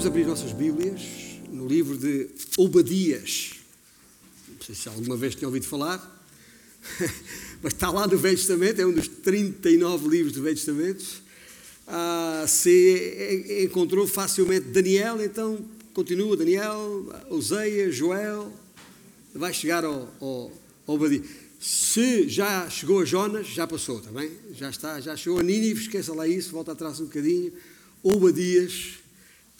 Vamos abrir nossas Bíblias no livro de Obadias. Não sei se alguma vez tinha ouvido falar, mas está lá no Velho Testamento, é um dos 39 livros do Velho Testamento. Ah, se encontrou facilmente Daniel, então continua Daniel, Oséias, Joel, vai chegar ao, ao, Obadias. Se já chegou a Jonas, já passou, está bem? Já está, já chegou a Nínive, esqueça lá isso, volta atrás um bocadinho. Obadias,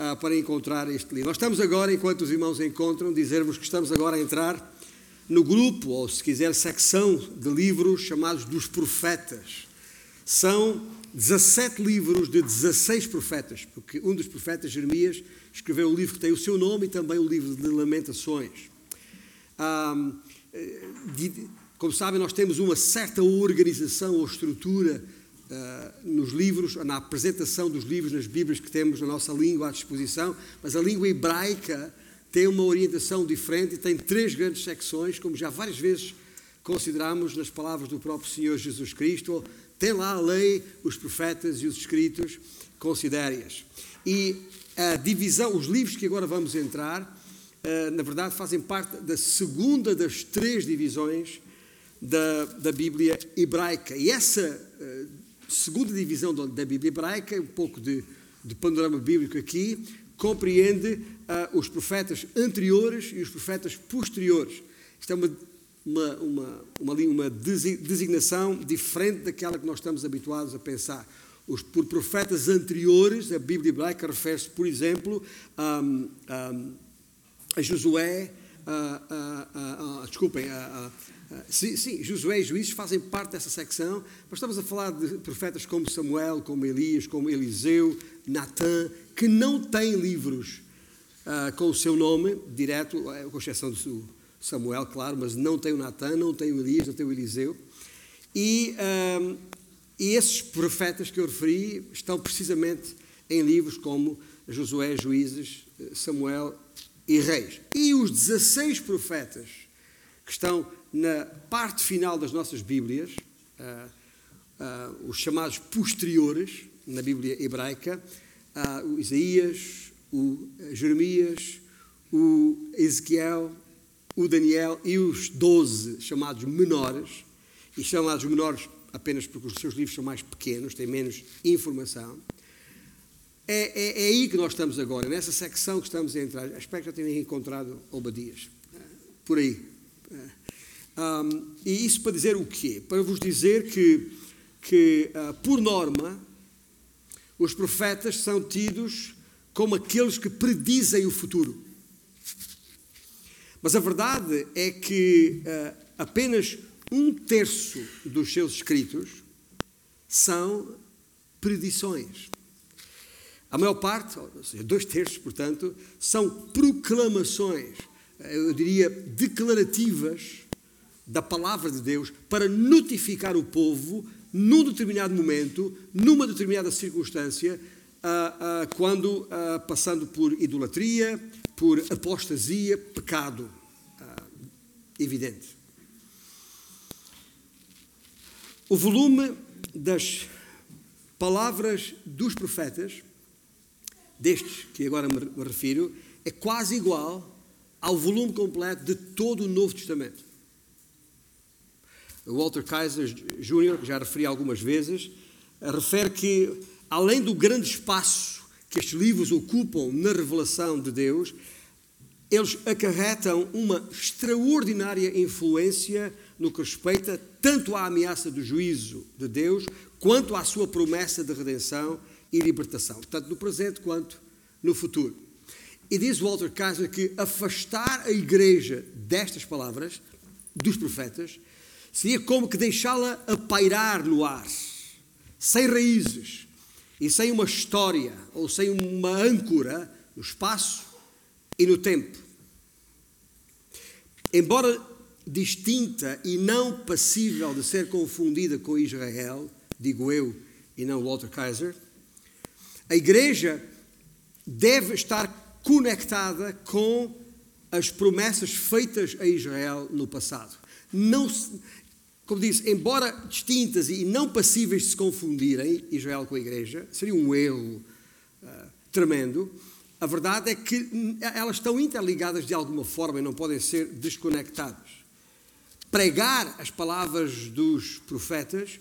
ah, para encontrar este livro. Nós estamos agora, enquanto os irmãos encontram, dizer-vos que estamos agora a entrar no grupo, ou se quiser, secção de livros chamados dos profetas. São 17 livros de 16 profetas, porque um dos profetas, Jeremias, escreveu o livro que tem o seu nome e também o livro de Lamentações. Ah, como sabem, nós temos uma certa organização ou estrutura uh, nos livros, na apresentação dos livros nas Bíblias que temos na nossa língua à disposição, mas a língua hebraica tem uma orientação diferente e tem três grandes secções, como já várias vezes consideramos nas palavras do próprio Senhor Jesus Cristo. Tem lá a lei, os profetas e os escritos, considere-as. E a divisão, os livros que agora vamos entrar, uh, na verdade, fazem parte da segunda das três divisões da, da Bíblia hebraica. E essa uh, segunda divisão da Bíblia hebraica, um pouco de, de panorama bíblico aqui, compreende uh, os profetas anteriores e os profetas posteriores. Isto é uma, uma, uma, uma, uma designação diferente daquela que nós estamos habituados a pensar. Os, por profetas anteriores, a Bíblia hebraica refere-se, por exemplo, a, a, a Josué, a, a, a, desculpem, a, Sim, sim, Josué e Juízes fazem parte dessa secção, mas estamos a falar de profetas como Samuel, como Elias, como Eliseu, Natã, que não têm livros uh, com o seu nome direto, eh, com exceção do Samuel, claro, mas não tem o Natã, não tem o Elias, não tem o Eliseu. E, uh, e esses profetas que eu referi estão precisamente em livros como Josué, Juízes, Samuel e Reis. E os 16 profetas que estão na parte final das nossas Bíblias, uh, uh, os chamados posteriores, na Bíblia hebraica, uh, o Isaías, o Jeremias, o Ezequiel, o Daniel e os doze chamados menores, e chamados menores apenas porque os seus livros são mais pequenos, têm menos informação. É, é, é aí que nós estamos agora, nessa secção que estamos a entrar. Espero que já tenham encontrado Obadias. Por aí. Um, e isso para dizer o quê? Para vos dizer que, que uh, por norma, os profetas são tidos como aqueles que predizem o futuro. Mas a verdade é que uh, apenas um terço dos seus escritos são predições. A maior parte, ou seja, dois terços, portanto, são proclamações, eu diria declarativas da palavra de Deus para notificar o povo num determinado momento, numa determinada circunstância, uh, uh, quando uh, passando por idolatria, por apostasia, pecado evidente. O volume das palavras dos profetas, destes que agora me refiro, é quase igual ao volume completo de todo o Novo Testamento. Walter Kaiser Jr., que já referi algumas vezes, refere que, além do grande espaço que estes livros ocupam na revelação de Deus, eles acarretam uma extraordinária influência no que respeita tanto à ameaça do juízo de Deus, quanto à sua promessa de redenção e libertação, tanto no presente quanto no futuro. E diz Walter Kaiser que afastar a igreja destas palavras, dos profetas, seria como que deixá-la a pairar no ar, sem raízes e sem uma história ou sem uma âncora no espaço e no tempo. Embora distinta e não passível de ser confundida com Israel, digo eu e não Walter Kaiser, a igreja deve estar conectada com as promessas feitas a Israel no passado. Não, como disse, embora distintas e não passíveis de se confundirem, Israel com a Igreja, seria um erro uh, tremendo, a verdade é que elas estão interligadas de alguma forma e não podem ser desconectadas. Pregar as palavras dos profetas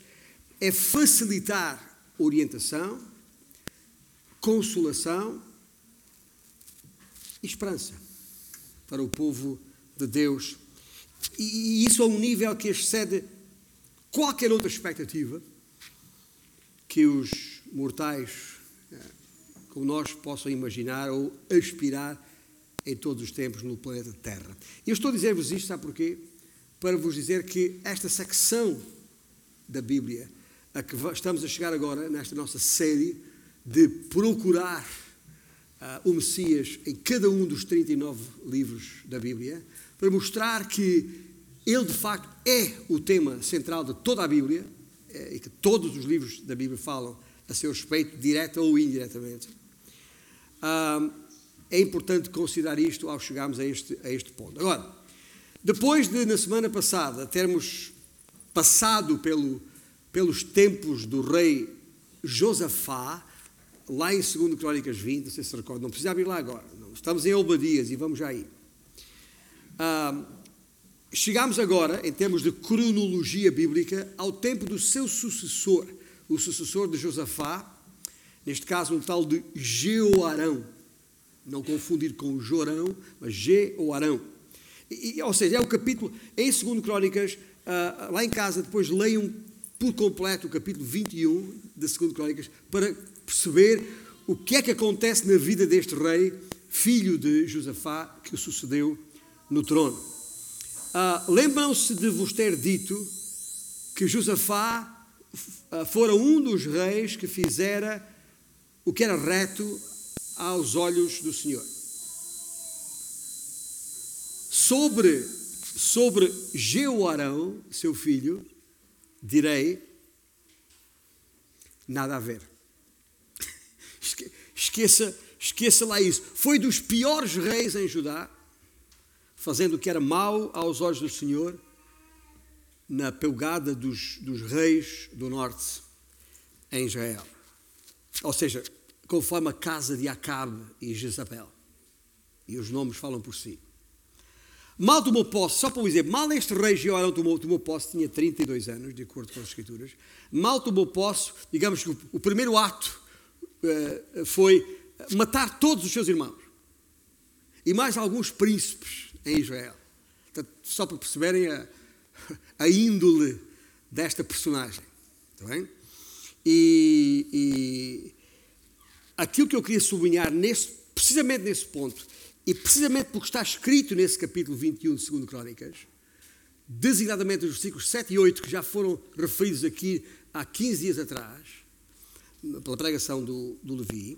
é facilitar orientação, consolação esperança para o povo de Deus. E isso a um nível que excede qualquer outra expectativa que os mortais como nós possam imaginar ou aspirar em todos os tempos no planeta Terra. E eu estou a dizer-vos isto, sabe porquê? Para vos dizer que esta secção da Bíblia, a que estamos a chegar agora, nesta nossa série, de procurar uh, o Messias em cada um dos 39 livros da Bíblia, para mostrar que ele de facto é o tema central de toda a Bíblia, é, e que todos os livros da Bíblia falam a seu respeito, direta ou indiretamente é importante considerar isto ao chegarmos a este, a este ponto. Agora, depois de, na semana passada, termos passado pelo, pelos tempos do rei Josafá, lá em 2 Crónicas 20, não sei se recorda, não precisa lá agora, estamos em Obadias e vamos já aí. Ah, chegamos agora, em termos de cronologia bíblica, ao tempo do seu sucessor, o sucessor de Josafá, Neste caso, um tal de Jeoarão. Não confundir com Jorão, mas Jeoarão. E, ou seja, é o capítulo, em 2 Crónicas, uh, lá em casa, depois leiam por completo o capítulo 21 de 2 Crónicas, para perceber o que é que acontece na vida deste rei, filho de Josafá, que o sucedeu no trono. Uh, Lembram-se de vos ter dito que Josafá uh, fora um dos reis que fizera o que era reto aos olhos do Senhor. Sobre, sobre Jeoarão, seu filho, direi: nada a ver. Esqueça, esqueça lá isso. Foi dos piores reis em Judá, fazendo o que era mau aos olhos do Senhor, na pelgada dos, dos reis do norte em Israel. Ou seja, conforme a casa de Acabe e Jezabel. E os nomes falam por si. Mal tomou posse, só para dizer, mal este rei Jeorão tomou, tomou posse, tinha 32 anos, de acordo com as Escrituras. Mal tomou posse, digamos que o, o primeiro ato foi matar todos os seus irmãos e mais alguns príncipes em Israel. Só para perceberem a, a índole desta personagem. Está bem? E, e aquilo que eu queria sublinhar nesse, precisamente nesse ponto, e precisamente porque está escrito nesse capítulo 21 de 2 Crónicas, designadamente os versículos 7 e 8, que já foram referidos aqui há 15 dias atrás, pela pregação do, do Levi,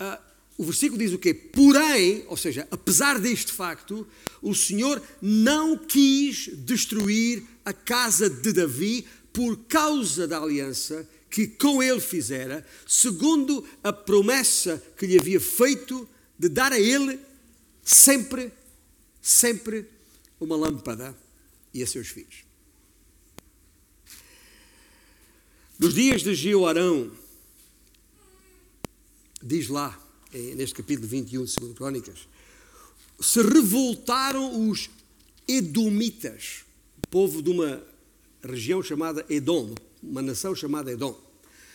uh, o versículo diz o quê? Porém, ou seja, apesar deste facto, o Senhor não quis destruir a casa de Davi por causa da aliança que com ele fizera, segundo a promessa que lhe havia feito de dar a ele sempre, sempre uma lâmpada e a seus filhos. Nos dias de Jeoarão, diz lá, neste capítulo 21 de 2 Crónicas, se revoltaram os Edomitas, povo de uma região chamada Edom, uma nação chamada Edom.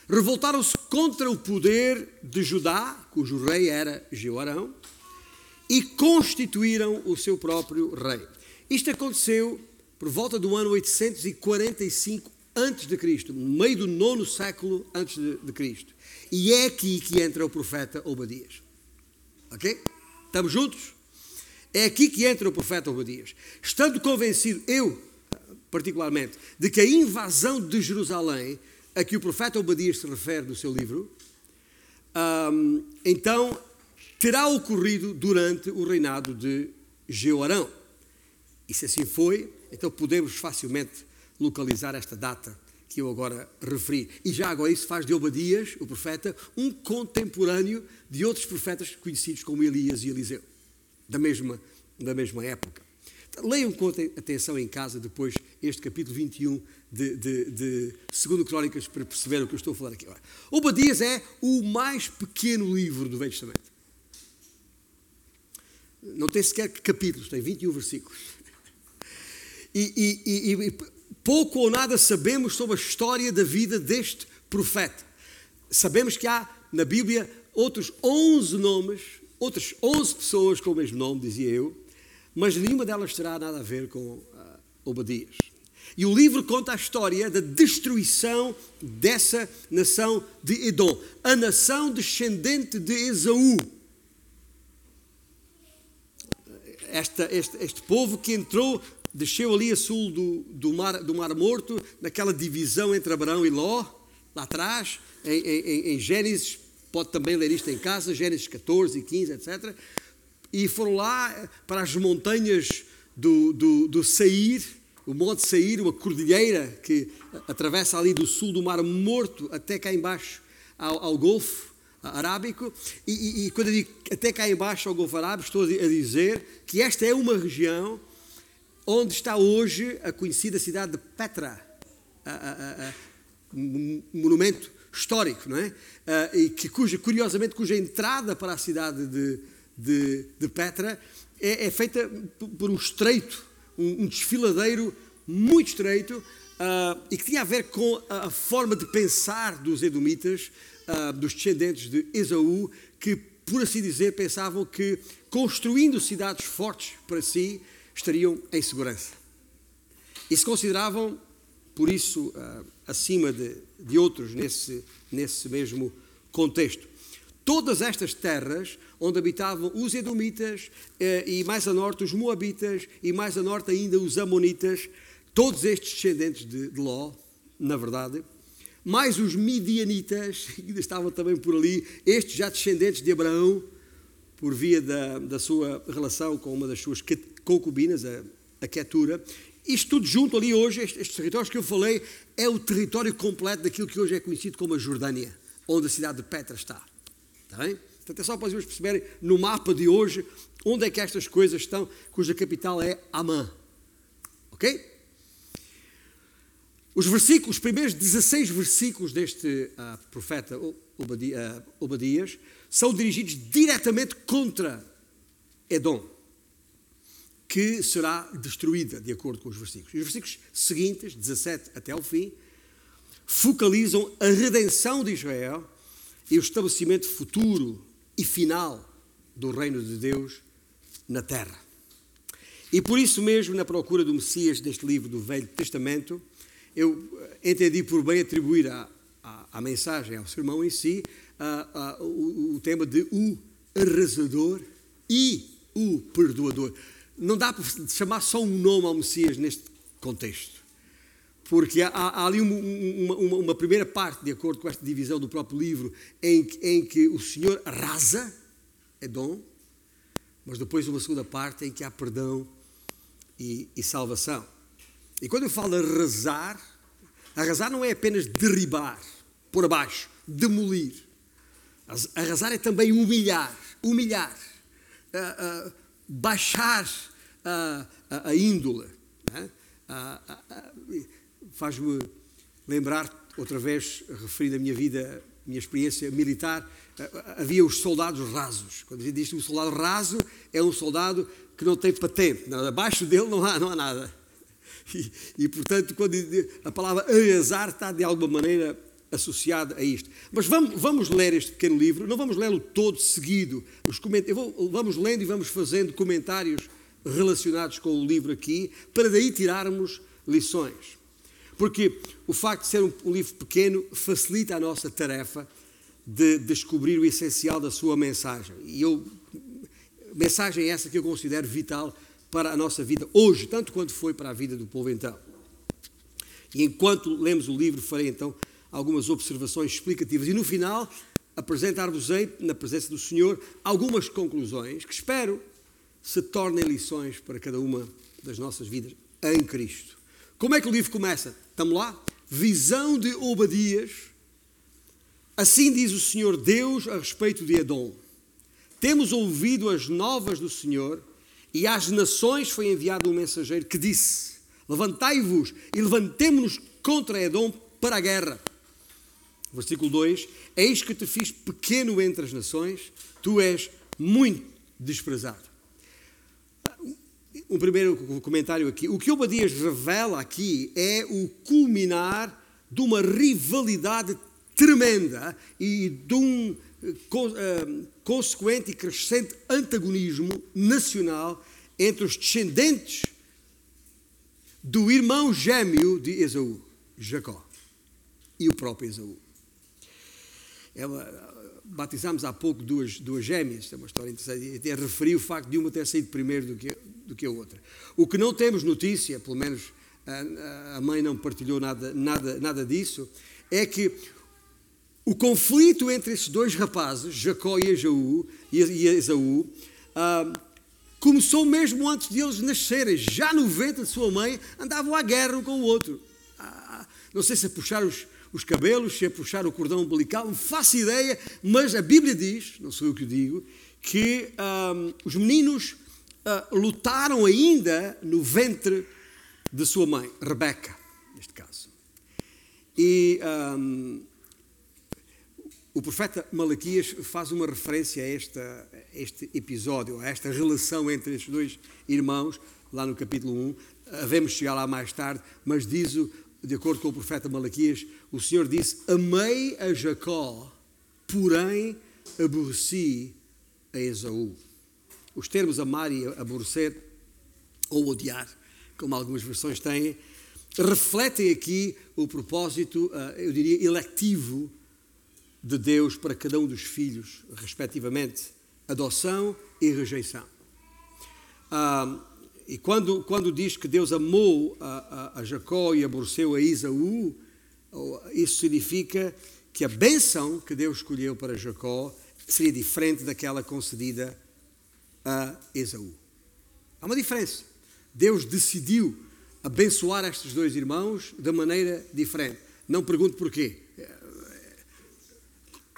Revoltaram-se contra o poder de Judá, cujo rei era Jeorão, e constituíram o seu próprio rei. Isto aconteceu por volta do ano 845 a.C., no meio do nono século antes de Cristo. E é aqui que entra o profeta Obadias. Ok? Estamos juntos? É aqui que entra o profeta Obadias. Estando convencido, eu particularmente, de que a invasão de Jerusalém, a que o profeta Obadias se refere no seu livro, um, então terá ocorrido durante o reinado de Jeorão. E se assim foi, então podemos facilmente localizar esta data que eu agora referi. E já agora isso faz de Obadias, o profeta, um contemporâneo de outros profetas conhecidos como Elias e Eliseu, da mesma, da mesma época. Leiam com atenção em casa depois este capítulo 21 de, de, de 2 Crónicas para perceber o que eu estou a falar aqui agora. Obadias é o mais pequeno livro do Velho Testamento. Não tem sequer capítulos, tem 21 versículos. E, e, e, e pouco ou nada sabemos sobre a história da vida deste profeta. Sabemos que há na Bíblia outros 11 nomes, outras 11 pessoas com o mesmo nome, dizia eu, mas nenhuma delas terá nada a ver com uh, Obadias. E o livro conta a história da destruição dessa nação de Edom, a nação descendente de Esaú. Este, este povo que entrou, desceu ali a sul do, do, mar, do Mar Morto, naquela divisão entre Abraão e Ló, lá atrás, em, em, em Gênesis, pode também ler isto em casa, Gênesis 14 e 15, etc. E foram lá para as montanhas do, do, do Sair, o Monte Sair, uma cordilheira que atravessa ali do sul do Mar Morto até cá embaixo ao, ao Golfo Arábico. E, e, e, quando eu digo até cá embaixo ao Golfo Arábico, estou a dizer que esta é uma região onde está hoje a conhecida cidade de Petra, a, a, a, um monumento histórico, não é? Uh, e que, cuja, curiosamente, cuja entrada para a cidade de, de, de Petra é, é, feita por um estreito, um, um desfiladeiro muito estreito uh, e que tinha a ver com a, forma de pensar dos edomitas, uh, dos descendentes de Esaú, que, por assim dizer, pensavam que construindo cidades fortes para si estariam em segurança. E se consideravam, por isso, uh, acima de, de outros nesse, nesse mesmo contexto. Todas estas terras onde habitavam os Edomitas eh, e mais a norte os Moabitas e mais a norte ainda os Amonitas, todos estes descendentes de, de Ló, na verdade, mais os Midianitas, que ainda estavam também por ali, estes já descendentes de Abraão, por via da, da sua relação com uma das suas concubinas, a, a Ketura, isto tudo junto ali hoje, estes, estes territórios que eu falei, é o território completo daquilo que hoje é conhecido como a Jordânia, onde a cidade de Petra está. Está bem? Portanto, é só para vocês perceberem no mapa de hoje onde é que estas coisas estão, cuja capital é Amã. Ok? Os versículos, os primeiros 16 versículos deste uh, profeta Obadias, uh, Obadias são dirigidos diretamente contra Edom que será destruída, de acordo com os versículos. E os versículos seguintes, 17 até ao fim, focalizam a redenção de Israel e o estabelecimento futuro e final do reino de Deus na terra. E por isso mesmo, na procura do Messias deste livro do Velho Testamento, eu entendi por bem atribuir à, mensagem, ao sermão em si, o, o tema de o arrasador e o perdoador não dá para chamar só um nome ao Messias neste contexto. Porque há, há ali uma, uma, uma, primeira parte, de acordo com esta divisão do próprio livro, em, em que o Senhor arrasa, é dom, mas depois uma segunda parte em que há perdão e, e salvação. E quando eu falo arrasar, arrasar não é apenas derribar, pôr abaixo, demolir. Arrasar é também humilhar, humilhar. Uh, uh, baixar a, a, a índole. Né? Faz-me lembrar, outra vez, referindo a minha vida, minha experiência militar, havia os soldados rasos. Quando a gente diz que um soldado raso é um soldado que não tem patente, abaixo dele não há, não há nada. E, e, portanto, quando a palavra arrasar está de alguma maneira associado a isto. Mas vamos, vamos ler este pequeno livro, não vamos lê-lo todo seguido. Os vou, vamos lendo e vamos fazendo comentários relacionados com o livro aqui, para daí tirarmos lições. Porque o facto de ser um, um livro pequeno facilita a nossa tarefa de descobrir o essencial da sua mensagem. E eu, mensagem essa que eu considero vital para a nossa vida hoje, tanto quanto foi para a vida do povo então. E enquanto lemos o livro, farei então algumas observações explicativas e no final apresentar-vos-ei, na presença do Senhor, algumas conclusões que espero se tornem lições para cada uma das nossas vidas em Cristo. Como é que o livro começa? Estamos lá? Visão de Obadias. Assim diz o Senhor Deus a respeito de Edom. Temos ouvido as novas do Senhor e às nações foi enviado um mensageiro que disse: Levantai-vos e levantemo-nos contra Edom para a guerra. Versículo 2: Eis que te fiz pequeno entre as nações, tu és muito desprezado. um primeiro comentário aqui. O que Obadias revela aqui é o culminar de uma rivalidade tremenda e de um uh, consequente e crescente antagonismo nacional entre os descendentes do irmão gêmeo de Esaú, Jacó, e o próprio Esaú. Ela, batizámos há pouco duas, duas gêmeas, é uma história interessante, até referi o facto de uma ter saído primeiro do que, do que a outra. O que não temos notícia, pelo menos a, a mãe não partilhou nada, nada, nada disso, é que o conflito entre esses dois rapazes, Jacó e Esaú, e Esaú ah, começou mesmo antes de eles nascerem. Já no ventre de sua mãe, andavam à guerra um com o outro. Ah, não sei se a puxar os, os cabelos, se a puxar o cordão umbilical, não faço ideia, mas a Bíblia diz, não sou eu que digo, que ah, os meninos lutaram ainda no ventre de sua mãe, Rebeca, neste caso. E o profeta Malaquias faz uma referência a, esta, a este episódio, a esta relação entre estes dois irmãos, lá no capítulo 1. Havemos chegar lá mais tarde, mas diz, o, de acordo com o profeta Malaquias, o Senhor disse: Amei a Jacó, porém aborreci a Esaú. Os termos amar e aborrecer, ou odiar, como algumas versões têm, refletem aqui o propósito, ah, eu diria, electivo de Deus para cada um dos filhos, respectivamente, adoção e rejeição. Ah, e quando, quando diz que Deus amou a, a, a Jacó e aborreceu a Isaú, isso significa que a bênção que Deus escolheu para Jacó seria diferente daquela concedida a Esaú. Há uma diferença. Deus decidiu abençoar estes dois irmãos de maneira diferente. Não pergunto porquê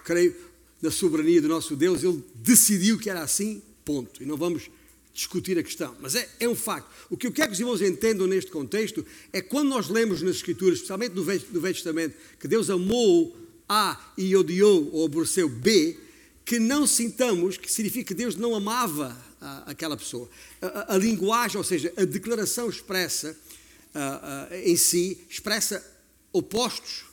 creio na soberania do nosso Deus, ele decidiu que era assim, ponto. E não vamos discutir a questão, mas é, é um facto. O que eu quero que os irmãos entendam neste contexto é quando nós lemos nas Escrituras, especialmente no Velho, no Velho Testamento, que Deus amou A e odiou ou aborreceu B, que não sintamos que significa que Deus não amava a, aquela pessoa. A, a, a, linguagem, ou seja, a declaração expressa em si, expressa opostos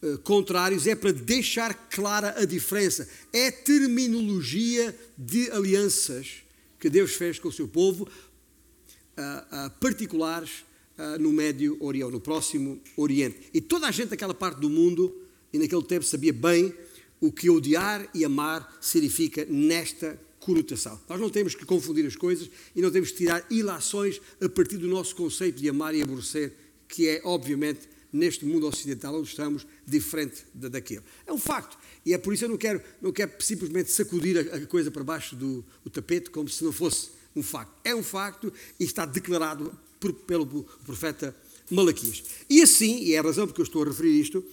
eh, contrários é para deixar clara a diferença. É terminologia de alianças que Deus fez com o seu povo, uh, uh, particulares uh, no Médio Oriente, no Próximo Oriente. E toda a gente daquela parte do mundo, e naquele tempo, sabia bem o que odiar e amar significa nesta conotação. Nós não temos que confundir as coisas e não temos que tirar ilações a partir do nosso conceito de amar e aborrecer, que é, obviamente, neste mundo ocidental onde estamos, diferente daquele. É um facto. E é por isso que eu não quero, não quero simplesmente sacudir a, a coisa para baixo do tapete como se não fosse um facto. É um facto e está declarado por, pelo profeta Malaquias. E assim, e é a razão porque eu estou a referir isto,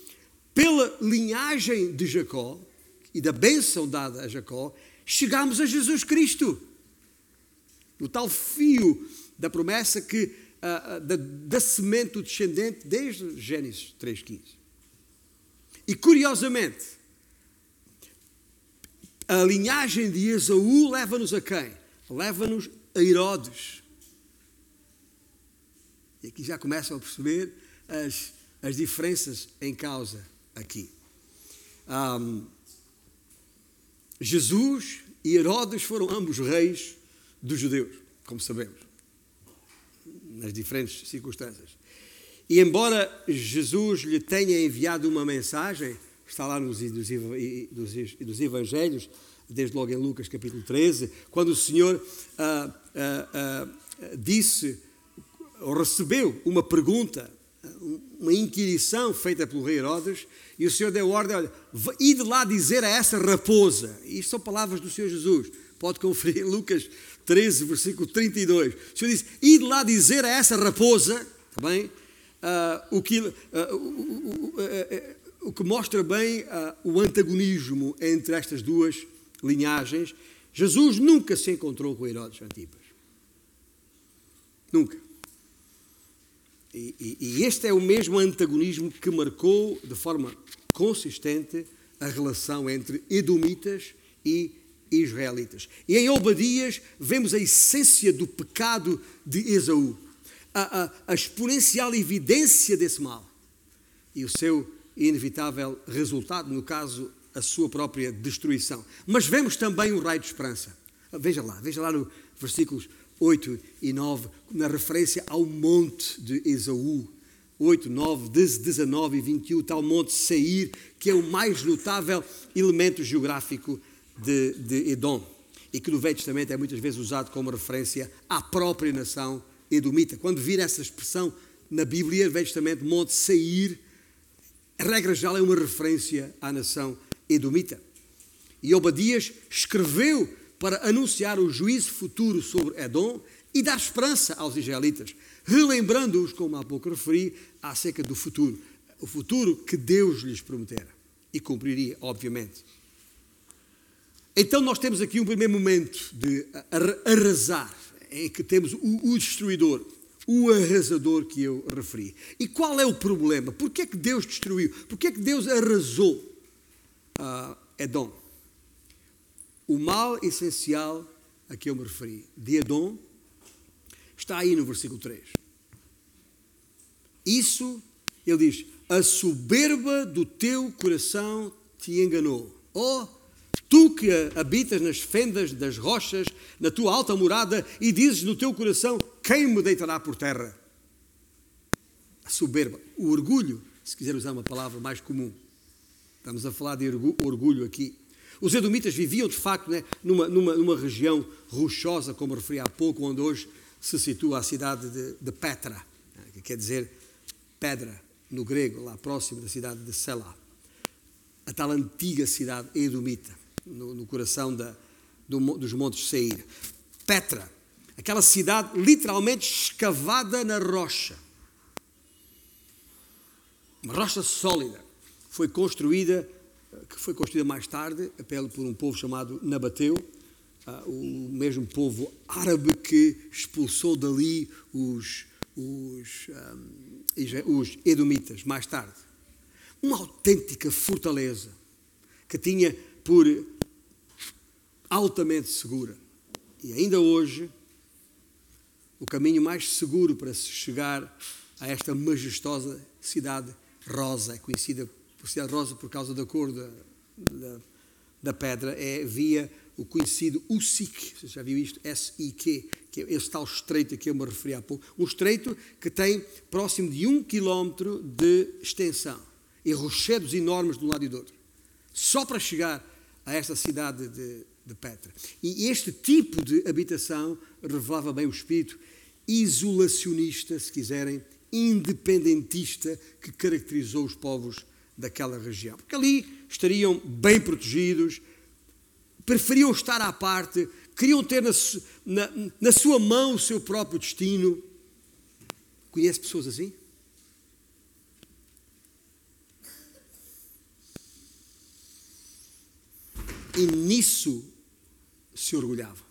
pela linhagem de Jacó e da bênção dada a Jacó, chegamos a Jesus Cristo. O tal fio da promessa que da, da semente do descendente desde Gênesis 3,15. E curiosamente, a linhagem de Esaú leva-nos a quem? Leva-nos a Herodes. E aqui já começam a perceber as, as diferenças em causa aqui. Um, Jesus e Herodes foram ambos reis dos judeus, como sabemos nas diferentes circunstâncias. E embora Jesus lhe tenha enviado uma mensagem, está lá nos, nos, nos Evangelhos, desde logo em Lucas capítulo 13, quando o Senhor ah, ah, ah, disse, ou recebeu uma pergunta, uma inquirição feita pelo rei Herodes, e o Senhor deu ordem, olha, ide lá dizer a essa raposa, isto são palavras do Senhor Jesus, pode conferir Lucas 13, versículo 32. O Senhor diz: Ide lá dizer a essa raposa, tá bem? Uh, o, que, o, o, o, que mostra bem o antagonismo entre estas duas linhagens. Jesus nunca se encontrou com Herodes Antipas. Nunca. E, e, e, este é o mesmo antagonismo que marcou de forma consistente a relação entre Edomitas e israelitas. E em Obadias vemos a essência do pecado de Esaú, a, a, a exponencial evidência desse mal e o seu inevitável resultado, no caso, a sua própria destruição. Mas vemos também um raio de esperança. Veja lá, veja lá no versículos 8 e 9, na referência ao monte de Esaú. 8, 9, 19 e 21, o tal monte Seir, que é o mais notável elemento geográfico de, de Edom e que no Velho Testamento é muitas vezes usado como referência à própria nação edomita. Quando vir essa expressão na Bíblia, no Velho Testamento, Monte Seir, a regra geral é uma referência à nação edomita. E Obadias escreveu para anunciar o juízo futuro sobre Edom e dar esperança aos israelitas, relembrando-os, como há pouco referi, acerca do futuro. O futuro que Deus lhes prometera e cumpriria, obviamente. Então, nós temos aqui um primeiro momento de arrasar, em que temos o, destruidor, o arrasador que eu referi. E qual é o problema? Por que é que Deus destruiu? Por que é que Deus arrasou uh, Edom? O mal essencial a que eu me referi, de Edom, está aí no versículo 3. Isso, ele diz, a soberba do teu coração te enganou. Oh, tu que habitas nas fendas das rochas, na tua alta morada, e dizes no teu coração: quem me deitará por terra? A soberba, o orgulho, se quiser usar uma palavra mais comum. Estamos a falar de orgulho aqui. Os edomitas viviam, de facto, né, numa, numa, numa região rochosa, como referi há pouco, onde hoje se situa a cidade de, de Petra, né, que quer dizer pedra no grego, lá próximo da cidade de Selá. A tal antiga cidade edomita, no, no coração da, do, dos montes Seir. Petra, aquela cidade literalmente escavada na rocha. Uma rocha sólida. Foi construída que foi construída mais tarde por um povo chamado Nabateu, ah, o mesmo povo árabe que expulsou dali os, os, os edomitas mais tarde. Uma autêntica fortaleza que tinha por altamente segura. E ainda hoje, o caminho mais seguro para se chegar a esta majestosa cidade rosa, conhecida por cidade rosa por causa da cor da, da, da pedra, é via o conhecido USIC, você já viu isto? S-I-Q, que é esse tal estreito a que eu me referi há pouco. Um estreito que tem próximo de um quilómetro de extensão e rochedos enormes de um lado e do outro. Só para chegar a esta cidade de, de Petra. E este tipo de habitação revelava bem o espírito isolacionista, se quiserem, independentista que caracterizou os povos daquela região. Porque ali estariam bem protegidos, preferiam estar à parte, queriam ter na, na, na sua mão o seu próprio destino. Conhece pessoas assim? E nisso se orgulhavam.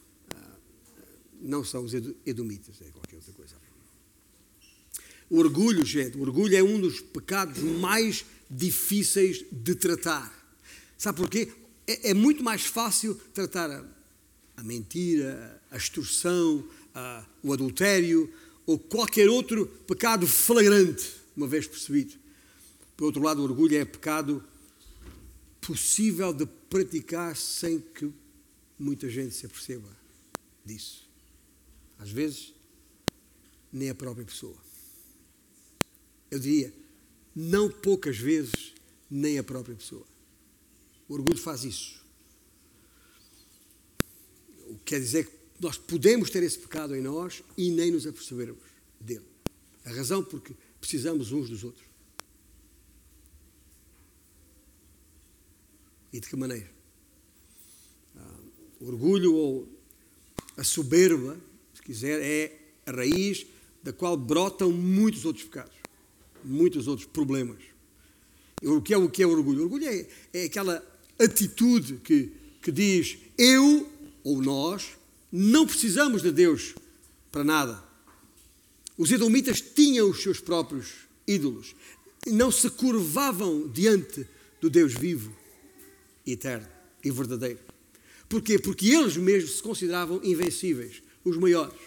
Não são os edomitas, é qualquer outra coisa. O orgulho, gente, o orgulho é um dos pecados mais difíceis de tratar. Sabe porquê? É, é muito mais fácil tratar a, a mentira, a extorsão, a, o adultério ou qualquer outro pecado flagrante, uma vez percebido. Por outro lado, o orgulho é pecado possível de praticar sem que muita gente se aperceba disso. Às vezes, nem a própria pessoa. Eu diria, não poucas vezes, nem a própria pessoa. O orgulho faz isso. O que quer dizer que nós podemos ter esse pecado em nós e nem nos apercebermos dele. A razão porque precisamos uns dos outros. E de que maneira? Ah, o orgulho ou a soberba, se quiser, é a raiz da qual brotam muitos outros pecados muitos outros problemas. O que é o que é orgulho? O orgulho é, é aquela atitude que, que diz eu ou nós não precisamos de Deus para nada. Os edomitas tinham os seus próprios ídolos, não se curvavam diante do Deus vivo, eterno e verdadeiro. Porquê? Porque eles mesmos se consideravam invencíveis, os maiores.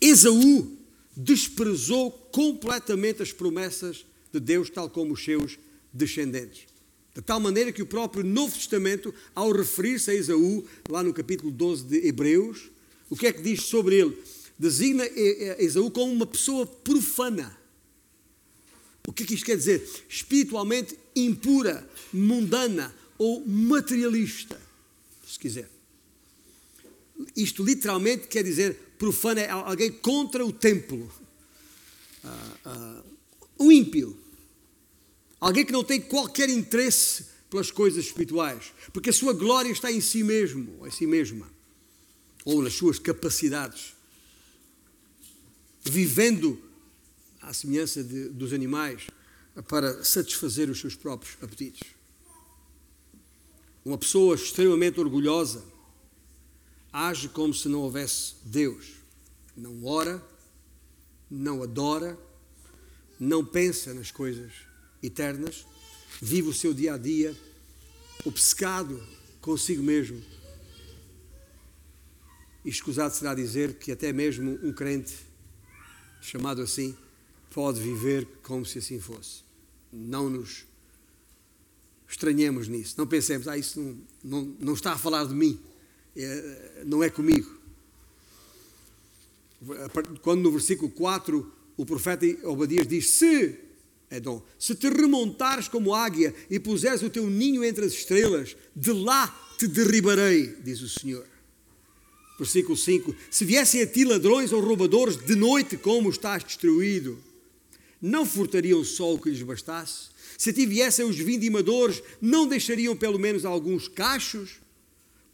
Esaú desprezou completamente as promessas de Deus, tal como os seus descendentes. De tal maneira que o próprio Novo Testamento, ao referir-se a Esaú, lá no capítulo 12 de Hebreus, o que é que diz sobre ele? Designa Esaú como uma pessoa profana. O que é que isto quer dizer? Espiritualmente impura, mundana ou materialista, se quiser. Isto literalmente quer dizer profana é alguém contra o templo. Uh, uh, o ímpio. Alguém que não tem qualquer interesse pelas coisas espirituais, porque a sua glória está em si mesmo, em si mesma, ou nas suas capacidades. Vivendo à semelhança de, dos animais para satisfazer os seus próprios apetites. Uma pessoa extremamente orgulhosa age como se não houvesse Deus. Não ora, não adora, não pensa nas coisas eternas, vive o seu dia a dia obcecado consigo mesmo. E escusado será dizer que até mesmo um crente, chamado assim, pode viver como se assim fosse. Não nos estranhemos nisso. Não pensemos, ah, isso não, não, não está a falar de mim, é, não é comigo. Quando no versículo 4 o profeta Obadias diz: Se, Edom, se te remontares como águia e puseres o teu ninho entre as estrelas, de lá te derribarei, diz o Senhor. Versículo 5: Se viessem a ti ladrões ou roubadores de noite, como estás destruído, não furtariam só o que lhes bastasse? Se a ti viessem os vindimadores, não deixariam pelo menos alguns cachos?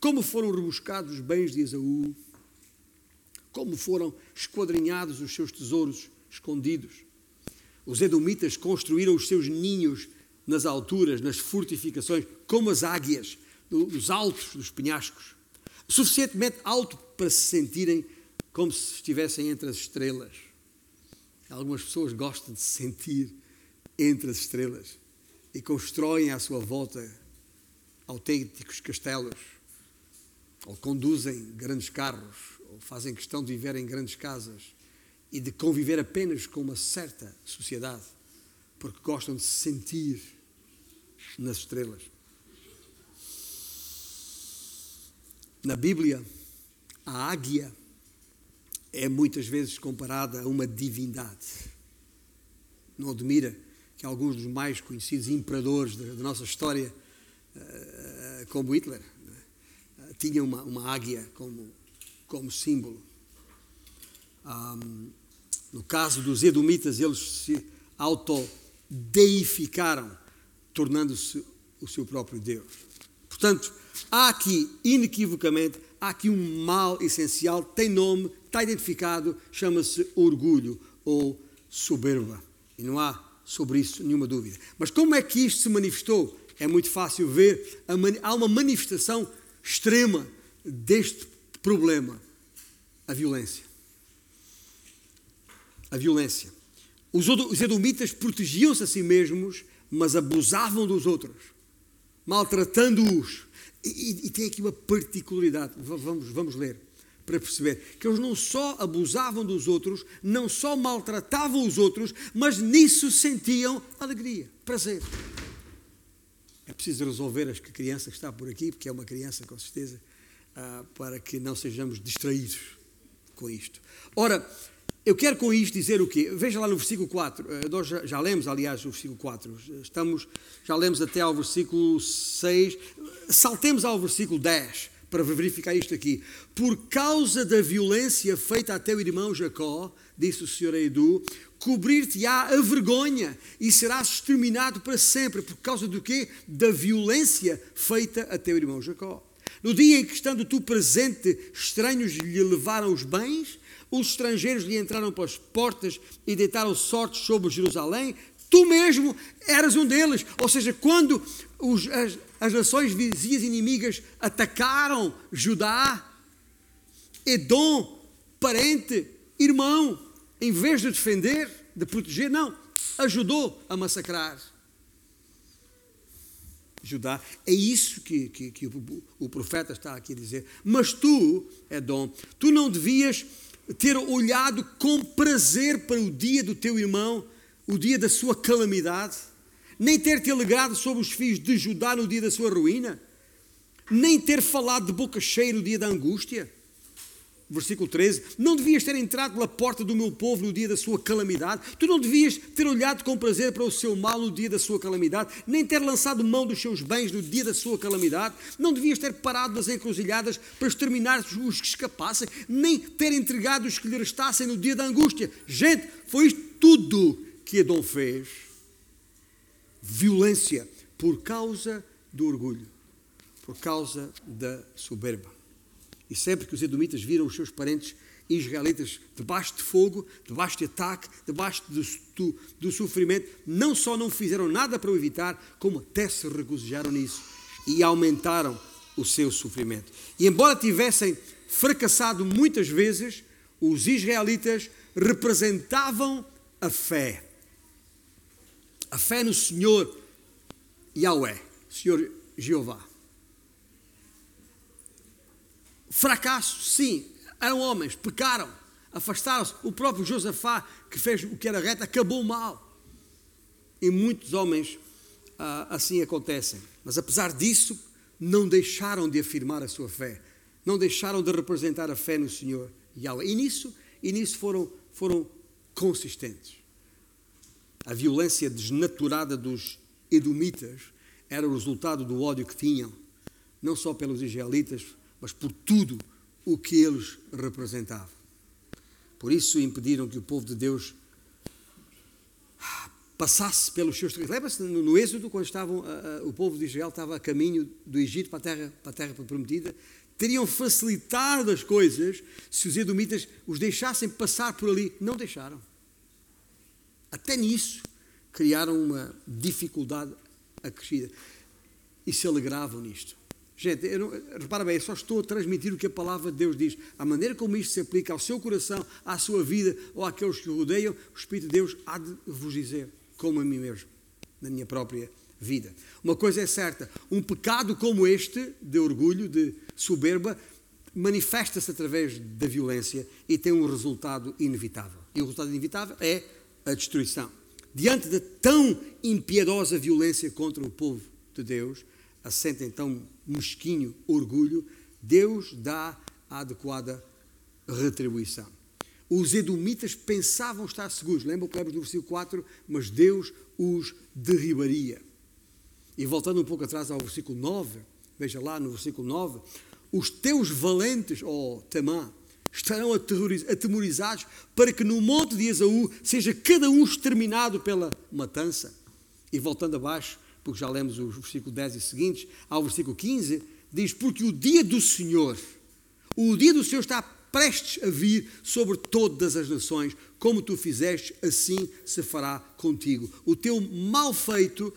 Como foram rebuscados os bens de Esaú? Como foram esquadrinhados os seus tesouros escondidos? Os edomitas construíram os seus ninhos nas alturas, nas fortificações, como as águias, nos altos dos penhascos, suficientemente alto para se sentirem como se estivessem entre as estrelas. Algumas pessoas gostam de se sentir entre as estrelas e constroem à sua volta autênticos castelos, ou conduzem grandes carros, ou fazem questão de viver em grandes casas e de conviver apenas com uma certa sociedade, porque gostam de se sentir nas estrelas. Na Bíblia, a águia é muitas vezes comparada a uma divindade. Não admira que alguns dos mais conhecidos imperadores da, nossa história, eh, como Hitler, tinham uma, uma águia como, como símbolo. Um, no caso dos Edomitas, eles se autodeificaram, tornando-se o seu próprio Deus. Portanto, há aqui, inequivocamente, há aqui um mal essencial, tem nome, está identificado, chama-se orgulho ou soberba. E não há sobre isso nenhuma dúvida. Mas como é que isto se manifestou? É muito fácil ver, há uma manifestação extrema deste problema: a violência. A violência. Os edomitas protegiam-se a si mesmos, mas abusavam dos outros, maltratando-os, e, e, tem aqui uma particularidade, vamos, vamos ler, para perceber que eles não só abusavam dos outros, não só maltratavam os outros, mas nisso sentiam alegria, prazer. É preciso resolver a criança que está por aqui, porque é uma criança com certeza, ah, para que não sejamos distraídos com isto. Ora, eu quero com isto dizer o quê? Veja lá no versículo 4. Eh, nós já, já, lemos, aliás, o versículo 4. Estamos, já lemos até ao versículo 6. Saltemos ao versículo 10 para verificar isto aqui. Por causa da violência feita a teu irmão Jacó, disse o Senhor a Edu, cobrir-te-á a vergonha e serás exterminado para sempre. Por causa do quê? Da violência feita a teu irmão Jacó. No dia em que, estando tu presente, estranhos lhe levaram os bens os estrangeiros lhe entraram pelas portas e deitaram sortes sobre Jerusalém, tu mesmo eras um deles. Ou seja, quando os, as, as nações vizinhas inimigas atacaram Judá, Edom, parente, irmão, em vez de defender, de proteger, não, ajudou a massacrar. Judá. É isso que, que, que o, o, profeta está aqui a dizer. Mas tu, Edom, tu não devias ter olhado com prazer para o dia do teu irmão, o dia da sua calamidade, nem ter te alegrado sobre os filhos de Judá no dia da sua ruína, nem ter falado de boca cheia no dia da angústia? Versículo 13, não devias ter entrado pela porta do meu povo no dia da sua calamidade, tu não devias ter olhado com prazer para o seu mal no dia da sua calamidade, nem ter lançado mão dos seus bens no dia da sua calamidade, não devias ter parado nas encruzilhadas para exterminar os que escapassem, nem ter entregado os que lhe restassem no dia da angústia. Gente, foi isto tudo que Edom fez. Violência por causa do orgulho, por causa da soberba. E sempre que os edomitas viram os seus parentes israelitas debaixo de fogo, debaixo de ataque, debaixo do, do, do, sofrimento, não só não fizeram nada para o evitar, como até se regozijaram nisso e aumentaram o seu sofrimento. E embora tivessem fracassado muitas vezes, os israelitas representavam a fé. A fé no Senhor Yahweh, Senhor Jeová. Fracasso, sim. Eram homens, pecaram, afastaram-se. O próprio Josafá, que fez o que era reto, acabou mal. E muitos homens ah, assim acontecem. Mas apesar disso, não deixaram de afirmar a sua fé. Não deixaram de representar a fé no Senhor Yahweh. E nisso, e nisso foram, foram consistentes. A violência desnaturada dos edomitas era o resultado do ódio que tinham, não só pelos israelitas, mas por tudo o que eles representavam. Por isso impediram que o povo de Deus passasse pelos seus territórios. Lembra-se no, Êxodo, quando estavam, uh, uh, o povo de Israel estava a caminho do Egito para a terra, para a terra prometida, teriam facilitado as coisas se os edomitas os deixassem passar por ali. Não deixaram. Até nisso criaram uma dificuldade acrescida e se alegravam nisto. Gente, eu não, repara bem, eu só estou a transmitir o que a palavra de Deus diz. A maneira como isto se aplica ao seu coração, à sua vida ou àqueles que o rodeiam, o Espírito de Deus há de vos dizer, como a mim mesmo, na minha própria vida. Uma coisa é certa: um pecado como este, de orgulho, de soberba, manifesta-se através da violência e tem um resultado inevitável. E o resultado inevitável é a destruição. Diante da tão impiedosa violência contra o povo de Deus, assenta então mesquinho orgulho, Deus dá a adequada retribuição. Os edomitas pensavam estar seguros, lembram que lemos no versículo 4, mas Deus os derribaria. E voltando um pouco atrás ao versículo 9, veja lá no versículo 9, os teus valentes, ó oh, Tamã, estarão atemorizados para que no monte de Esaú seja cada um exterminado pela matança. E voltando abaixo, porque já lemos o versículo 10 e seguintes, ao versículo 15, diz: Porque o dia do Senhor, o dia do Senhor está prestes a vir sobre todas as nações, como tu fizeste, assim se fará contigo. O teu mal feito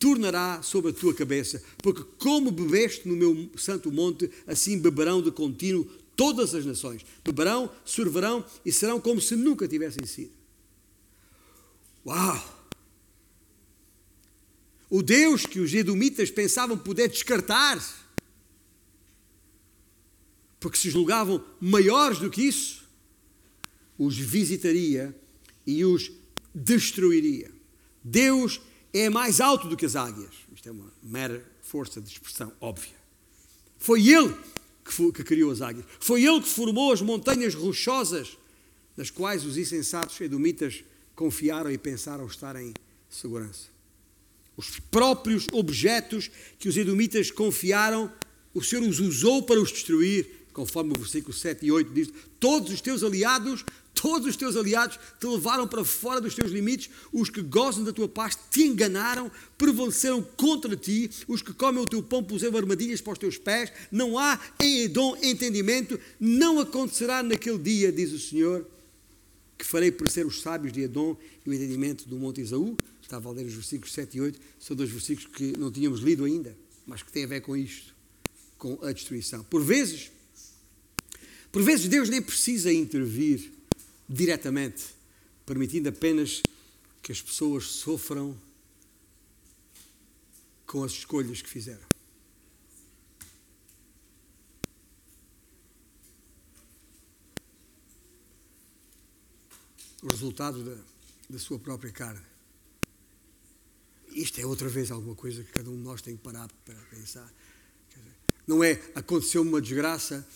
tornará sobre a tua cabeça, porque como bebeste no meu santo monte, assim beberão de contínuo todas as nações. Beberão, sorverão e serão como se nunca tivessem sido. Uau! O Deus que os edomitas pensavam poder descartar, porque se julgavam maiores do que isso, os visitaria e os destruiria. Deus é mais alto do que as águias. Isto é uma mera força de expressão óbvia. Foi Ele que, que criou as águias. Foi Ele que formou as montanhas rochosas, nas quais os insensatos edomitas confiaram e pensaram estar em segurança os próprios objetos que os edomitas confiaram, o Senhor os usou para os destruir, conforme o versículo 7 e 8 diz: Todos os teus aliados, todos os teus aliados te levaram para fora dos teus limites, os que gozam da tua paz te enganaram, prevaleceram contra ti, os que comem o teu pão puseram armadilhas para os teus pés, não há em Edom entendimento, não acontecerá naquele dia, diz o Senhor, que farei parecer os sábios de Edom e o entendimento do monte Isaú, estava a ler os versículos 7 e 8, são dois versículos que não tínhamos lido ainda, mas que têm a ver com isto, com a destruição. Por vezes, por vezes Deus nem precisa intervir diretamente, permitindo apenas que as pessoas sofram com as escolhas que fizeram. O resultado da, da sua própria carne. Isto é outra vez alguma coisa que cada um de nós tem que parar para pensar. Não é aconteceu uma desgraça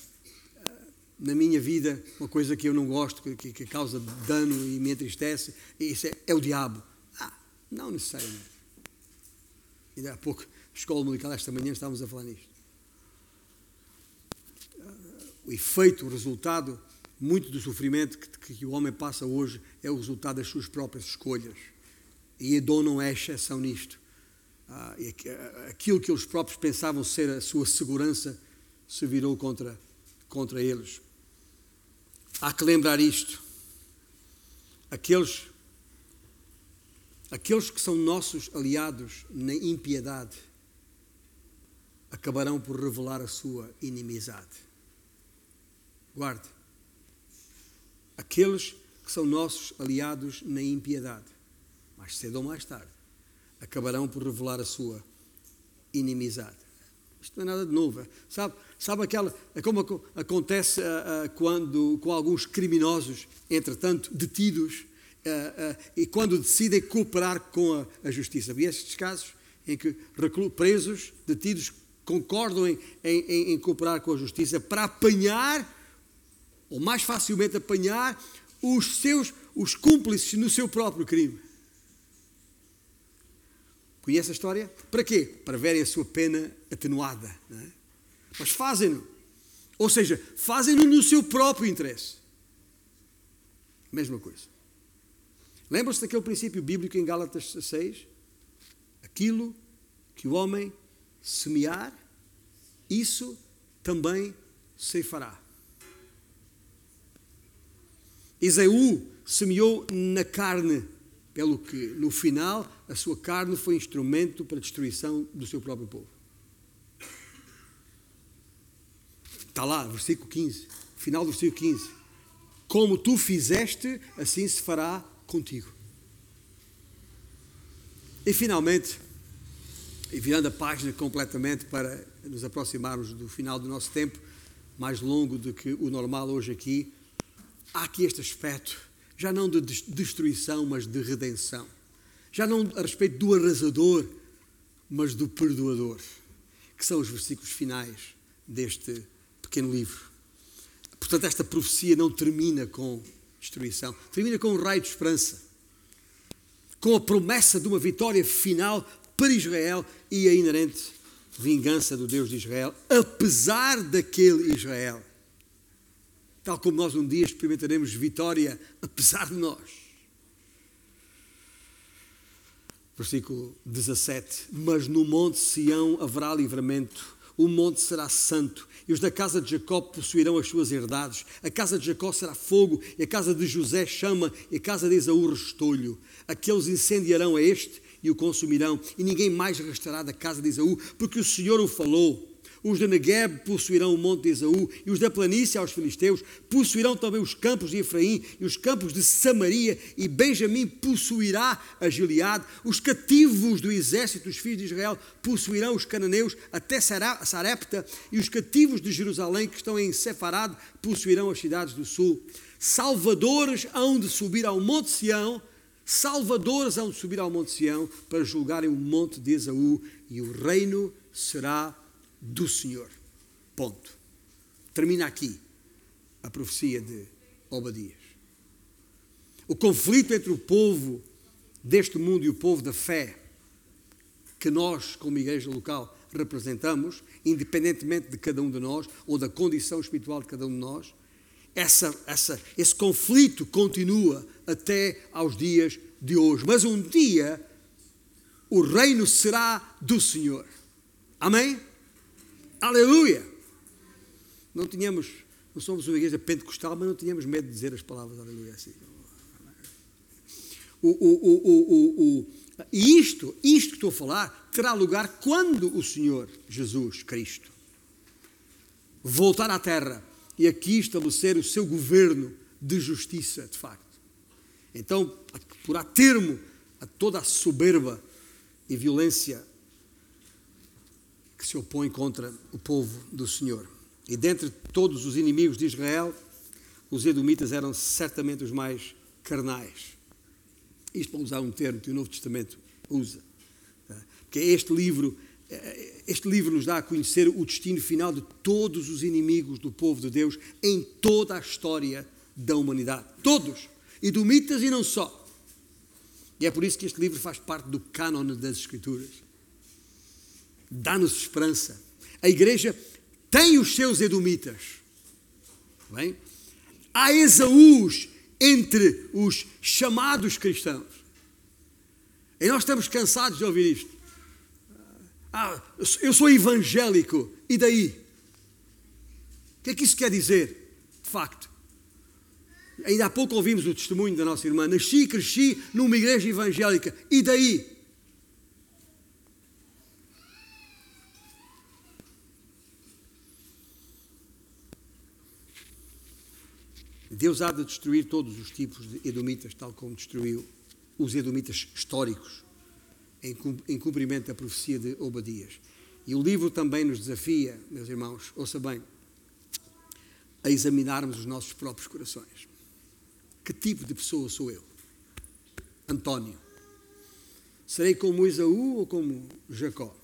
na minha vida, uma coisa que eu não gosto, que, que causa dano e me entristece, isso é, é o diabo. Ah, não necessariamente. Ainda há pouco, escola musical, esta manhã estávamos a falar nisto. O efeito, o resultado, muito do sofrimento que, que o homem passa hoje é o resultado das suas próprias escolhas. E Edom não é exceção nisto. Ah, aquilo que eles próprios pensavam ser a sua segurança se virou contra, contra eles. Há que lembrar isto. Aqueles, aqueles que são nossos aliados na impiedade acabarão por revelar a sua inimizade. Guarde. Aqueles que são nossos aliados na impiedade mais cedo ou mais tarde, acabarão por revelar a sua inimizade. Isto não é nada de novo. Sabe, sabe aquela, é como acontece uh, uh, quando, com alguns criminosos, entretanto detidos, uh, e quando decidem cooperar com a, a justiça. Havia estes casos em que presos, detidos, concordam em, em, em cooperar com a justiça para apanhar, ou mais facilmente apanhar, os seus os cúmplices no seu próprio crime. Conhece a história? Para quê? Para verem a sua pena atenuada. É? Mas fazem-no. Ou seja, fazem-no no seu próprio interesse. Mesma coisa. Lembram-se daquele princípio bíblico em Gálatas 6? Aquilo que o homem semear, isso também ceifará. Esaú semeou na carne pelo que, no final, a sua carne foi instrumento para a destruição do seu próprio povo. Está lá, versículo 15, final do versículo 15. Como tu fizeste, assim se fará contigo. E finalmente, e virando a página completamente para nos aproximarmos do final do nosso tempo, mais longo do que o normal hoje aqui, há aqui este aspecto já não de destruição, mas de redenção. Já não a respeito do arrasador, mas do perdoador, que são os versículos finais deste pequeno livro. Portanto, esta profecia não termina com destruição, termina com um raio de esperança, com a promessa de uma vitória final para Israel e a inerente vingança do Deus de Israel, apesar daquele Israel tal como nós um dia experimentaremos vitória apesar de nós. Versículo 17: Mas no monte Sião haverá livramento, o monte será santo, e os da casa de Jacó possuirão as suas herdades. A casa de Jacó será fogo, e a casa de José chama, e a casa de Esaú restolho. Aqueles incendiarão a este e o consumirão, e ninguém mais restará da casa de Esaú, porque o Senhor o falou. Os de Negueb possuirão o monte de Esaú, e os da planície aos filisteus possuirão também os campos de Efraim e os campos de Samaria, e Benjamim possuirá a Gileade. Os cativos do exército dos filhos de Israel possuirão os cananeus até Sarepta, e os cativos de Jerusalém que estão em Sefarad possuirão as cidades do sul. Salvadores hão de subir ao monte Sião, salvadores hão de subir ao monte Sião para julgarem o monte de Esaú, e o reino será do Senhor. Ponto. Termina aqui a profecia de Obadias. O conflito entre o povo deste mundo e o povo da fé, que nós, como igreja local, representamos, independentemente de cada um de nós, ou da condição espiritual de cada um de nós, essa, essa, esse conflito continua até aos dias de hoje. Mas um dia o reino será do Senhor. Amém? Aleluia! Não tínhamos, não somos uma igreja pentecostal, mas não tínhamos medo de dizer as palavras aleluia assim. O, o, o, e isto, isto que estou a falar, terá lugar quando o Senhor Jesus Cristo voltar à terra e aqui estabelecer o seu governo de justiça, de facto. Então, porá termo a toda a soberba e violência que se opõe contra o povo do Senhor. E dentre todos os inimigos de Israel, os edomitas eram certamente os mais carnais. Isto para usar um termo que o Novo Testamento usa. Porque este livro, este livro nos dá a conhecer o destino final de todos os inimigos do povo de Deus em toda a história da humanidade. Todos. Edomitas e não só. E é por isso que este livro faz parte do cânone das Escrituras. Dá-nos esperança. A igreja tem os seus edomitas. Bem? Há Esaús entre os chamados cristãos. E nós estamos cansados de ouvir isto. Ah, eu sou evangélico, e daí? O que é que isso quer dizer, de facto? Ainda há pouco ouvimos o testemunho da nossa irmã. Nasci e cresci numa igreja evangélica, e daí? Deus há de destruir todos os tipos de edomitas, tal como destruiu os edomitas históricos, em cumprimento da profecia de Obadias. E o livro também nos desafia, meus irmãos, ouça bem, a examinarmos os nossos próprios corações. Que tipo de pessoa sou eu? António. Serei como Esaú ou como Jacó?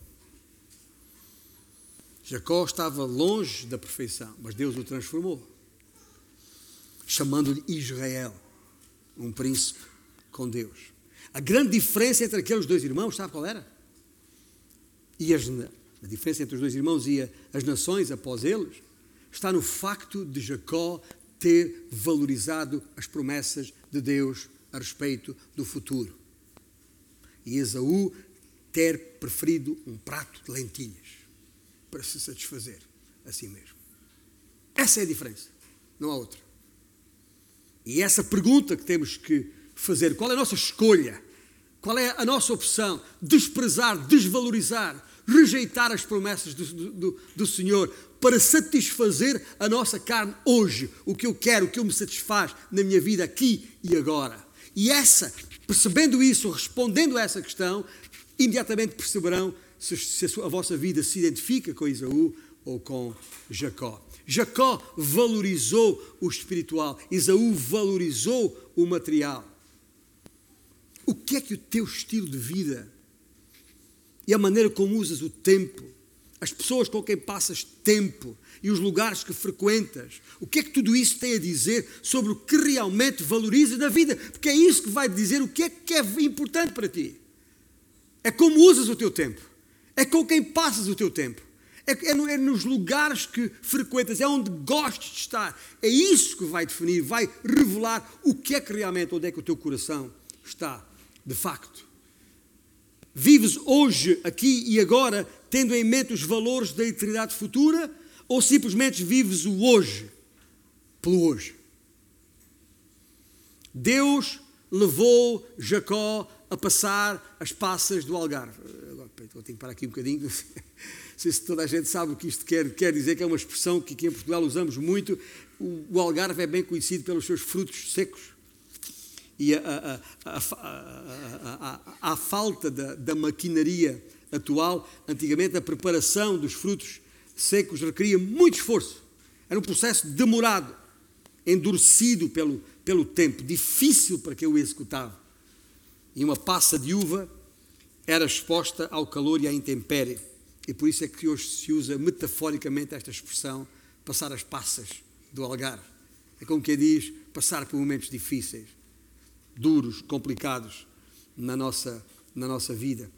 Jacó estava longe da perfeição, mas Deus o transformou chamando-lhe Israel, um príncipe com Deus. A grande diferença entre aqueles dois irmãos, sabe qual era? E as, a diferença entre os dois irmãos e as nações após eles está no facto de Jacó ter valorizado as promessas de Deus a respeito do futuro. E Esaú ter preferido um prato de lentilhas para se satisfazer a si mesmo. Essa é a diferença, não há outra. E essa pergunta que temos que fazer: qual é a nossa escolha? Qual é a nossa opção? Desprezar, desvalorizar, rejeitar as promessas do, do, do, Senhor para satisfazer a nossa carne hoje, o que eu quero, o que eu me satisfaz na minha vida aqui e agora. E essa, percebendo isso, respondendo a essa questão, imediatamente perceberão se, se a, a vossa vida se identifica com Isaú ou com Jacó. Jacó valorizou o espiritual, Esaú valorizou o material. O que é que o teu estilo de vida e a maneira como usas o tempo, as pessoas com quem passas tempo e os lugares que frequentas, o que é que tudo isso tem a dizer sobre o que realmente valorizas na vida? Porque é isso que vai dizer o que é que é importante para ti. É como usas o teu tempo, é com quem passas o teu tempo. É, é, é, nos lugares que frequentas, é onde gostes de estar. É isso que vai definir, vai revelar o que é que realmente, onde é que o teu coração está, de facto. Vives hoje, aqui e agora, tendo em mente os valores da eternidade futura, ou simplesmente vives o hoje, pelo hoje? Deus levou Jacó a passar as passas do Algarve. Agora, tenho que parar aqui um bocadinho. Sei se toda a gente sabe o que isto quer, quer dizer, que é uma expressão que aqui em Portugal usamos muito. O, o Algarve é bem conhecido pelos seus frutos secos. E a, a, a, a falta da, da maquinaria atual, antigamente a preparação dos frutos secos requeria muito esforço. Era um processo demorado, endurecido pelo, pelo tempo, difícil para quem o executava. E uma passa de uva era exposta ao calor e à intempérie. E por isso é que hoje se usa metaforicamente esta expressão, passar as passas do algarve. É como quem diz, passar por momentos difíceis, duros, complicados na nossa, na nossa vida.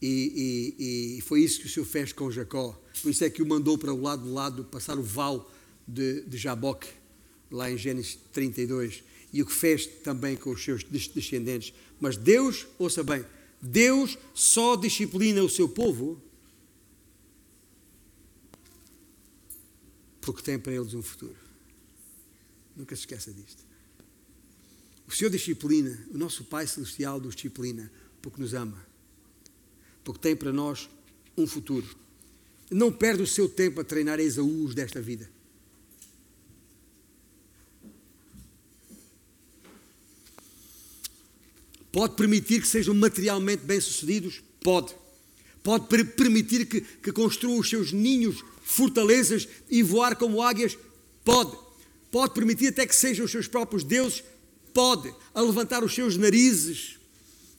E, e, e, foi isso que o Senhor fez com Jacó. Por isso é que o mandou para o lado do lado passar o val de, de Jaboque, lá em Gênesis 32. E o que fez também com os seus descendentes. Mas Deus, ouça bem, Deus só disciplina o seu povo porque tem para eles um futuro. Nunca se esqueça disto. O Senhor disciplina, o nosso Pai Celestial nos disciplina porque nos ama, porque tem para nós um futuro. Não perde o seu tempo a treinar Esaús desta vida. Pode permitir que sejam materialmente bem-sucedidos? Pode. Pode permitir que, que construa os seus ninhos, fortalezas e voar como águias? Pode. Pode permitir até que sejam os seus próprios deuses? Pode. A levantar os seus narizes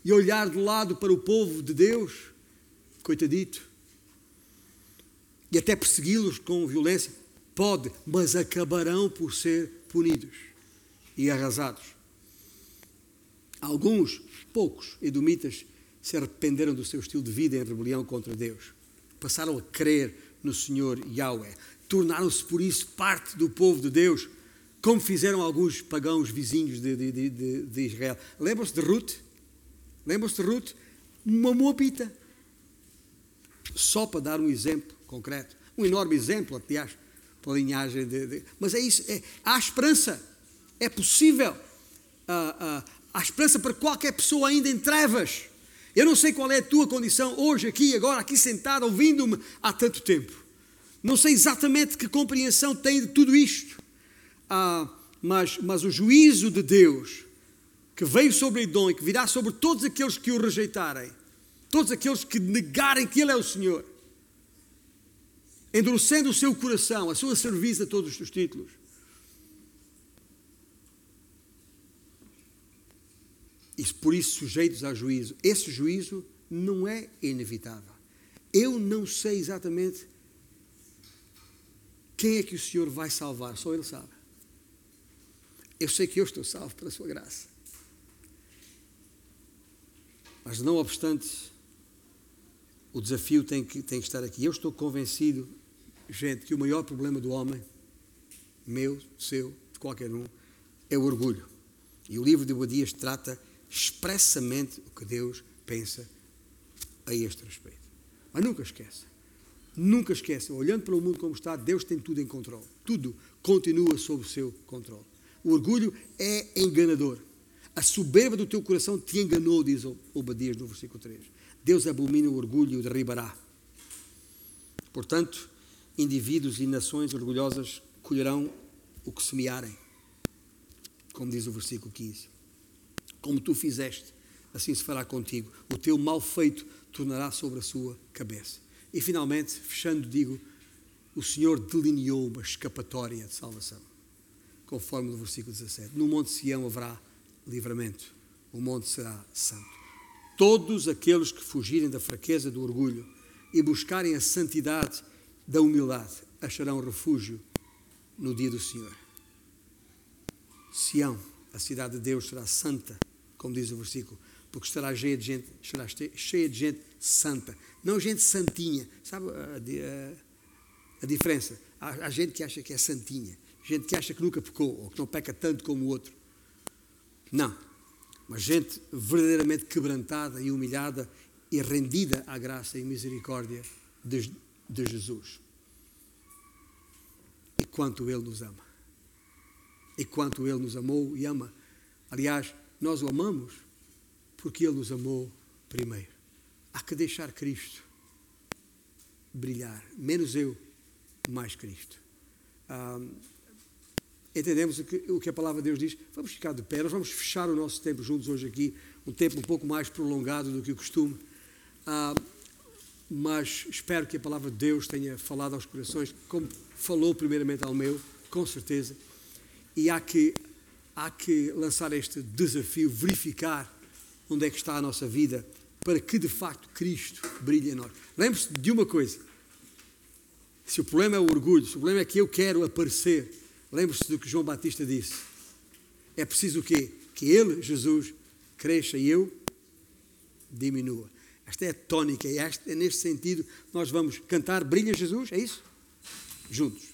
e olhar de lado para o povo de Deus? Coitadito. E até persegui-los com violência? Pode, mas acabarão por ser punidos e arrasados. Alguns, poucos, edomitas, se arrependeram do seu estilo de vida em rebelião contra Deus. Passaram a crer no Senhor Yahweh. Tornaram-se, por isso, parte do povo de Deus, como fizeram alguns pagãos vizinhos de, de, de, de Israel. Lembram-se de Ruth? Lembram-se de Ruth? Uma moabita. Só para dar um exemplo concreto. Um enorme exemplo, aliás, para a linhagem de. Mas é isso. É, há esperança. É possível. Ah, ah, há esperança para qualquer pessoa ainda em trevas. Eu não sei qual é a tua condição hoje, aqui, agora, aqui sentado, ouvindo-me há tanto tempo. Não sei exatamente que compreensão tem de tudo isto. Ah, mas, mas o juízo de Deus que veio sobre Edom e que virá sobre todos aqueles que o rejeitarem, todos aqueles que negarem que Ele é o Senhor, endurecendo o seu coração, a sua serviço a todos os títulos, e por isso sujeitos a juízo. Esse juízo não é inevitável. Eu não sei exatamente quem é que o Senhor vai salvar, só Ele sabe. Eu sei que eu estou salvo pela Sua graça. Mas não obstante, o desafio tem que, tem que estar aqui. Eu estou convencido, gente, que o maior problema do homem, meu, seu, de qualquer um, é o orgulho. E o livro de Obadias trata expressamente o que Deus pensa a este respeito. Mas nunca esqueça, nunca esqueça, olhando para o mundo como está, Deus tem tudo em controle. Tudo continua sob o seu controle. O orgulho é enganador. A soberba do teu coração te enganou, diz Obadias no versículo 3. Deus abomina o orgulho e o derribará. Portanto, indivíduos e nações orgulhosas colherão o que semearem, como diz o versículo 15 como tu fizeste, assim se fará contigo. O teu mal feito tornará sobre a sua cabeça. E finalmente, fechando, digo: o Senhor delineou uma escapatória de salvação, conforme no versículo 17. No Monte Sião haverá livramento, o monte será santo. Todos aqueles que fugirem da fraqueza do orgulho e buscarem a santidade da humildade acharão refúgio no dia do Senhor. Sião, a cidade de Deus, será santa como diz o versículo, porque estará cheia de gente, estará cheia de gente santa, não gente santinha. Sabe a, a, a diferença? Há, há, gente que acha que é santinha, gente que acha que nunca pecou ou que não peca tanto como o outro. Não, mas gente verdadeiramente quebrantada e humilhada e rendida à graça e misericórdia de, de Jesus. E quanto Ele nos ama. E quanto Ele nos amou e ama. Aliás, nós o amamos porque Ele nos amou primeiro. Há que deixar Cristo brilhar. Menos eu, mais Cristo. Ah, entendemos o que, o que, a palavra de Deus diz. Vamos ficar de pé. Nós vamos fechar o nosso tempo juntos hoje aqui. Um tempo um pouco mais prolongado do que o costume. Ah, mas espero que a palavra de Deus tenha falado aos corações, como falou primeiramente ao meu, com certeza. E há que há que lançar este desafio, verificar onde é que está a nossa vida, para que de facto Cristo brilhe em nós. Lembre-se de uma coisa: se o problema é o orgulho, se o problema é que eu quero aparecer, lembre-se do que João Batista disse. É preciso o quê? Que ele, Jesus, cresça e eu diminua. Esta é a tónica, e é neste sentido nós vamos cantar Brilha Jesus, é isso? Juntos.